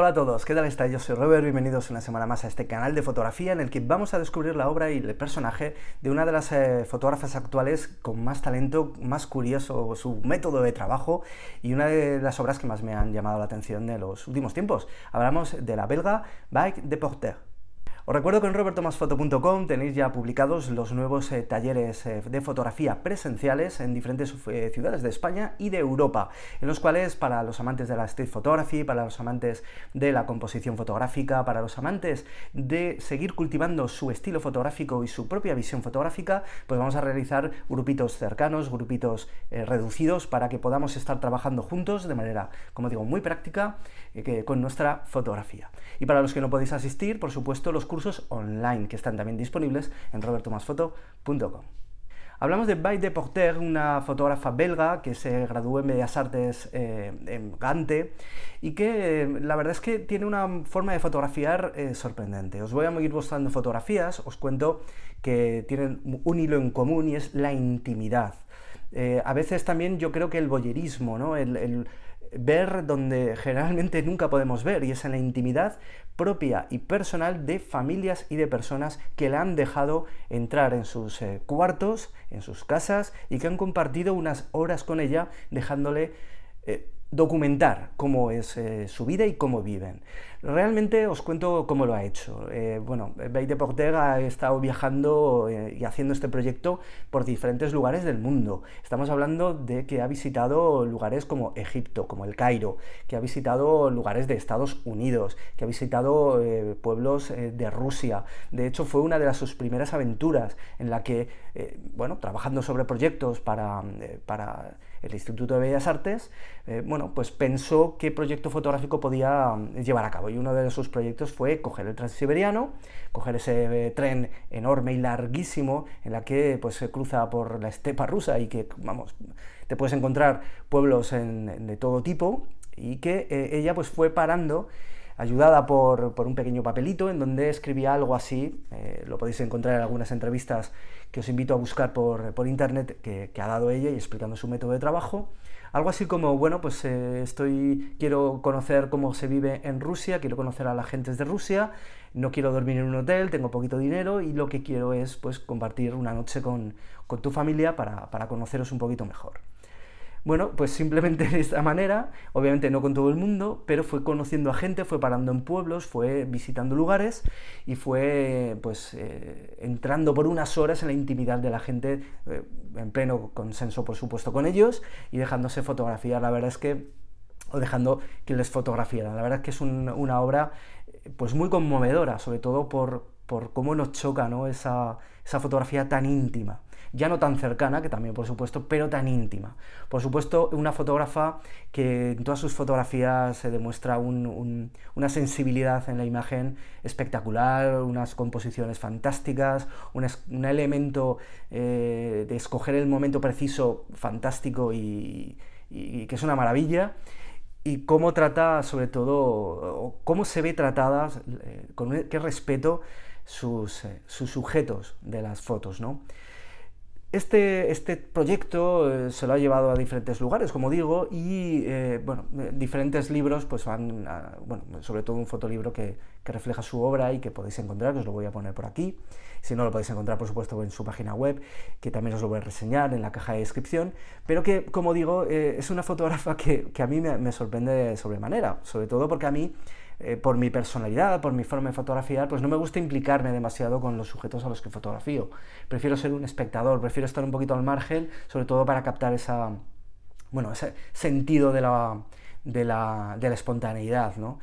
Hola a todos, ¿qué tal estáis? Yo soy Robert, bienvenidos una semana más a este canal de fotografía en el que vamos a descubrir la obra y el personaje de una de las eh, fotógrafas actuales con más talento, más curioso su método de trabajo y una de las obras que más me han llamado la atención de los últimos tiempos. Hablamos de la belga Bike de Porter. Os recuerdo que en robertomasfoto.com tenéis ya publicados los nuevos eh, talleres eh, de fotografía presenciales en diferentes eh, ciudades de España y de Europa, en los cuales para los amantes de la street photography, para los amantes de la composición fotográfica, para los amantes de seguir cultivando su estilo fotográfico y su propia visión fotográfica, pues vamos a realizar grupitos cercanos, grupitos reducidos para que podamos estar trabajando juntos de manera, como digo, muy práctica con nuestra fotografía. Y para los que no podéis asistir, por supuesto, los cursos online que están también disponibles en robertomasfoto.com. Hablamos de Bay de Porter, una fotógrafa belga que se graduó en Bellas Artes eh, en Gante y que eh, la verdad es que tiene una forma de fotografiar eh, sorprendente. Os voy a ir mostrando fotografías, os cuento que tienen un hilo en común y es la intimidad. a veces también yo creo que el boyerismo, ¿no? el ver donde generalmente nunca podemos ver, y es en la intimidad propia y personal de familias y de personas que la han dejado entrar en sus eh, cuartos, en sus casas, y que han compartido unas horas con ella, dejándole eh, documentar cómo es eh, su vida y cómo viven. Realmente os cuento cómo lo ha hecho. Eh, bueno, Beit de Porter ha estado viajando eh, y haciendo este proyecto por diferentes lugares del mundo. Estamos hablando de que ha visitado lugares como Egipto, como el Cairo, que ha visitado lugares de Estados Unidos, que ha visitado pueblos de Rusia. De hecho, fue una de sus primeras aventuras en la que, bueno, trabajando sobre proyectos para, para el Instituto de Bellas Artes, eh, bueno, pues pensó qué proyecto fotográfico podía mm, llevar a cabo. Y uno de sus proyectos fue coger el Transiberiano, coger ese eh, tren enorme y larguísimo en la que pues, se cruza por la estepa rusa y que, vamos, te puedes encontrar pueblos de todo tipo y que eh, ella pues fue parando ayudada por, un pequeño papelito en donde escribía algo así, lo podéis encontrar en algunas entrevistas que os invito a buscar por, internet que, ha dado ella y explicando su método de trabajo. Algo así como, bueno, pues eh, estoy, quiero conocer cómo se vive en Rusia, quiero conocer a la gente de Rusia, no quiero dormir en un hotel, tengo poquito dinero y lo que quiero es pues compartir una noche con, tu familia para, para conoceros un poquito mejor. Bueno, pues simplemente de esta manera, obviamente no con todo el mundo, pero fue conociendo a gente, fue parando en pueblos, fue visitando lugares y fue pues eh, entrando por unas horas en la intimidad de la gente, eh, en pleno consenso por supuesto con ellos y dejándose fotografiar. La verdad es que, o dejando que les fotografiaran. La verdad es que es una obra pues muy conmovedora, sobre todo por, por cómo nos choca ¿no? esa, esa fotografía tan íntima ya no tan cercana, que también por supuesto, pero tan íntima. Por supuesto, una fotógrafa que en todas sus fotografías se demuestra una sensibilidad en la imagen espectacular, unas composiciones fantásticas, un, elemento eh, de escoger el momento preciso fantástico y, que es una maravilla y cómo trata, sobre todo, cómo se ve tratadas, eh, con qué respeto sus, eh, sus, sujetos de las fotos, ¿no? Este, este, proyecto eh, se lo ha llevado a diferentes lugares, como digo, y eh, bueno, eh, diferentes libros, pues van, bueno, sobre todo un fotolibro que, refleja su obra y que podéis encontrar, que os lo voy a poner por aquí. Si no, lo podéis encontrar, por supuesto, en su página web, que también os lo voy a reseñar en la caja de descripción, pero que, como digo, es una fotógrafa que, que a mí me, me sorprende de sobremanera, sobre todo porque a mí eh, por mi personalidad, por mi forma de fotografiar, pues no me gusta implicarme demasiado con los sujetos a los que fotografío. Prefiero ser un espectador, prefiero estar un poquito al margen, sobre todo para captar esa, bueno, ese sentido de la, de la, de la espontaneidad, ¿no?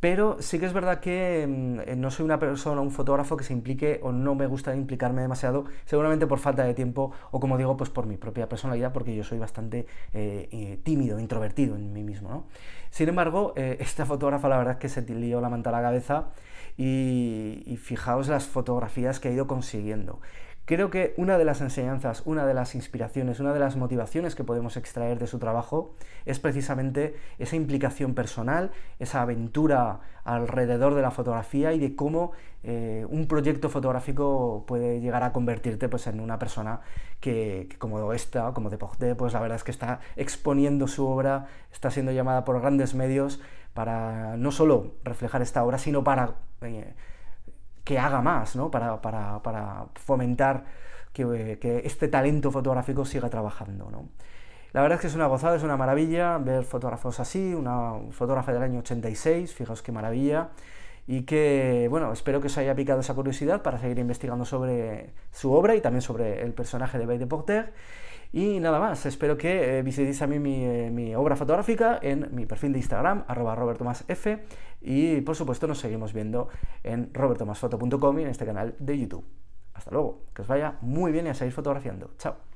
Pero sí que es verdad que mm, eh, no soy una persona, un fotógrafo que se implique o no me gusta implicarme demasiado, seguramente por falta de tiempo o como digo, pues por mi propia personalidad, porque yo soy bastante eh, eh, tímido, introvertido en mí mismo. ¿no? Sin embargo, esta fotógrafa la verdad es que se lió la manta a la cabeza y, y fijaos las fotografías que ha ido consiguiendo. Creo que una de las enseñanzas, una de las inspiraciones, una de las motivaciones que podemos extraer de su trabajo es precisamente esa implicación personal, esa aventura alrededor de la fotografía y de cómo eh, un proyecto fotográfico puede llegar a convertirte pues, en una persona que, como esta, como Deporté, pues la verdad es que está exponiendo su obra, está siendo llamada por grandes medios para no solo reflejar esta obra, sino para eh, que haga más, ¿no? para, para, fomentar que, que, este talento fotográfico siga trabajando. ¿no? La verdad es que es una gozada, es una maravilla ver fotógrafos así, una fotógrafa del año 86, fijaos qué maravilla, y que, bueno, espero que os haya picado esa curiosidad para seguir investigando sobre su obra y también sobre el personaje de Bay de Porter. Y nada más, espero que eh, visitéis a mí eh, mi, obra fotográfica en mi perfil de Instagram, arroba robertomasf, y por supuesto nos seguimos viendo en robertomasfoto.com y en este canal de YouTube. Hasta luego, que os vaya muy bien y a seguir fotografiando. Chao.